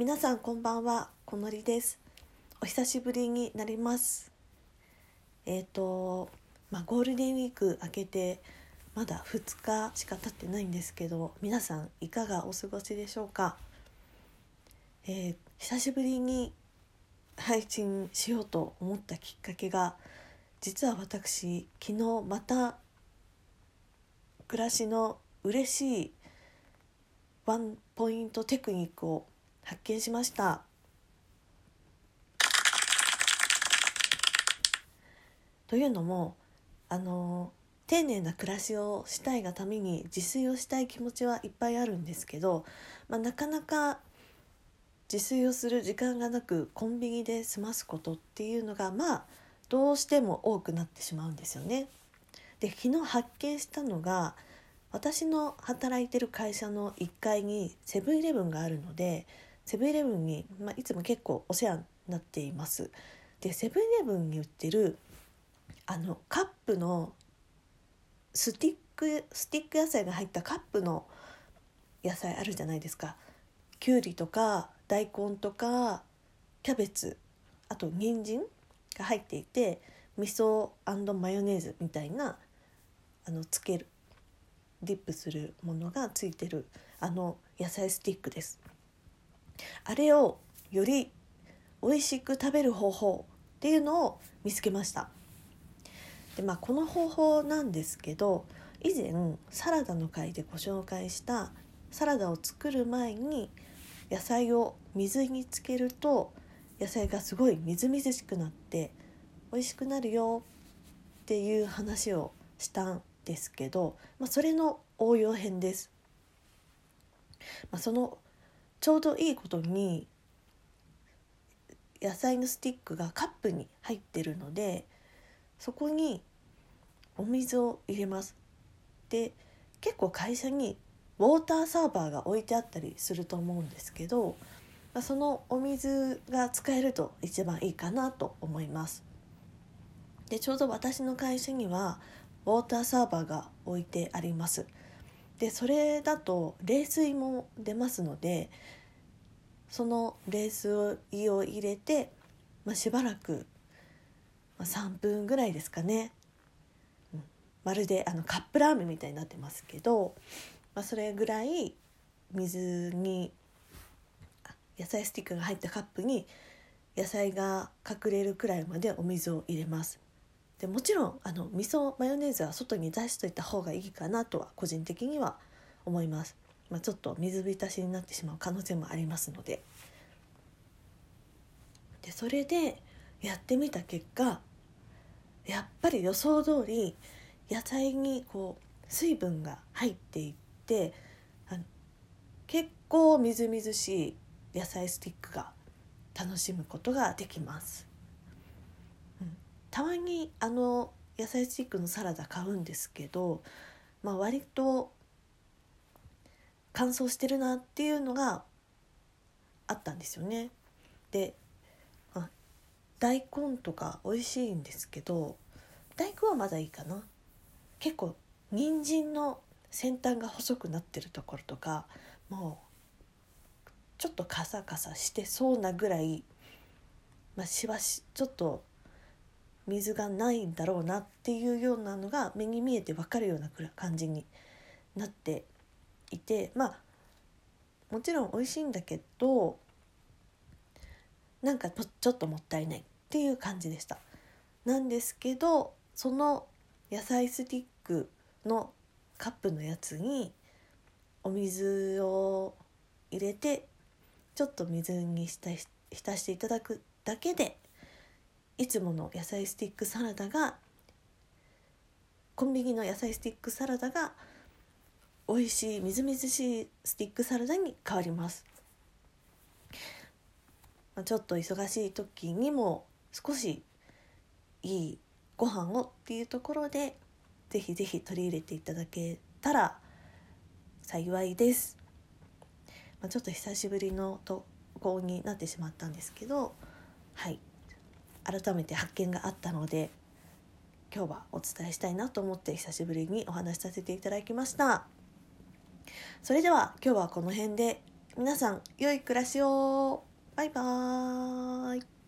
皆さんこんばんはこのりです。お久しぶりになります。えっ、ー、とまあゴールデンウィーク明けてまだ2日しか経ってないんですけど皆さんいかがお過ごしでしょうか、えー、久しぶりに配信しようと思ったきっかけが実は私昨日また暮らしの嬉しいワンポイントテクニックを発見しましたというのもあの丁寧な暮らしをしたいがために自炊をしたい気持ちはいっぱいあるんですけど、まあ、なかなか自炊をする時間がなくコンビニで済ますことっていうのがまあどうしても多くなってしまうんですよね。で昨日発見したのが私の働いてる会社の1階にセブンイレブンがあるのでセブンイレブンに、まあ、いつも結構お世話になっています。でセブンイレブンに売ってるあのカップのスティックスティック野菜が入ったカップの野菜あるじゃないですか。きゅうりとか大根とかキャベツあと人参が入っていて味噌マヨネーズみたいなあのつけるディップするものがついてるあの野菜スティックですあれをより美味しく食べる方法っていうのを見つけましたでまあこの方法なんですけど以前サラダの回でご紹介したサラダを作る前に野菜を水につけると野菜がすごいみずみずしくなって美味しくなるよっていう話をしたんですけど、まあ、それの応用編です。まあ、そのちょうどいいことに野菜のスティックがカップに入ってるのでそこにお水を入れます。で結構会社にウォーターサーバーが置いてあったりすると思うんですけど、まあ、そのお水が使えると一番いいかなと思います。でちょうど私の会社にはウォーターサーバーが置いてありますでそれだと冷水も出ますのでその冷水を入れて、まあ、しばらく、まあ、3分ぐらいですかね、うん、まるであのカップラーメンみたいになってますけど、まあ、それぐらい水に野菜スティックが入ったカップに野菜が隠れるくらいまでお水を入れます。でもちろんあの味噌マヨネーズは外に出しといた方がいいかなとは個人的には思います、まあ、ちょっと水浸しになってしまう可能性もありますのででそれでやってみた結果やっぱり予想通り野菜にこう水分が入っていって結構みずみずしい野菜スティックが楽しむことができます。たまにあの野菜スティックのサラダ買うんですけど、まあ、割と乾燥してるなっていうのがあったんですよね。で、あ、大根とか美味しいんですけど大根はまだいいかな。結構人参の先端が細くなってるところとかもうちょっとカサカサしてそうなぐらい、まあ、しばしちょっと水がないんだろうなっていうようなのが目に見えて分かるような感じになっていてまあもちろん美味しいんだけどなんかちょっともったいないっていう感じでした。なんですけどその野菜スティックのカップのやつにお水を入れてちょっと水に浸していただくだけでいつもの野菜スティックサラダがコンビニの野菜スティックサラダが美味しいみずみずしいスティックサラダに変わります。ま、ちょっと忙しい時にも少しいいご飯をっていうところでぜひぜひ取り入れていただけたら幸いです。まあ、ちょっと久しぶりの投稿になってしまったんですけどはい改めて発見があったので今日はお伝えしたいなと思って久しぶりにお話しさせていただきましたそれでは今日はこの辺で。皆さん良い暮らしを。バイバーイ。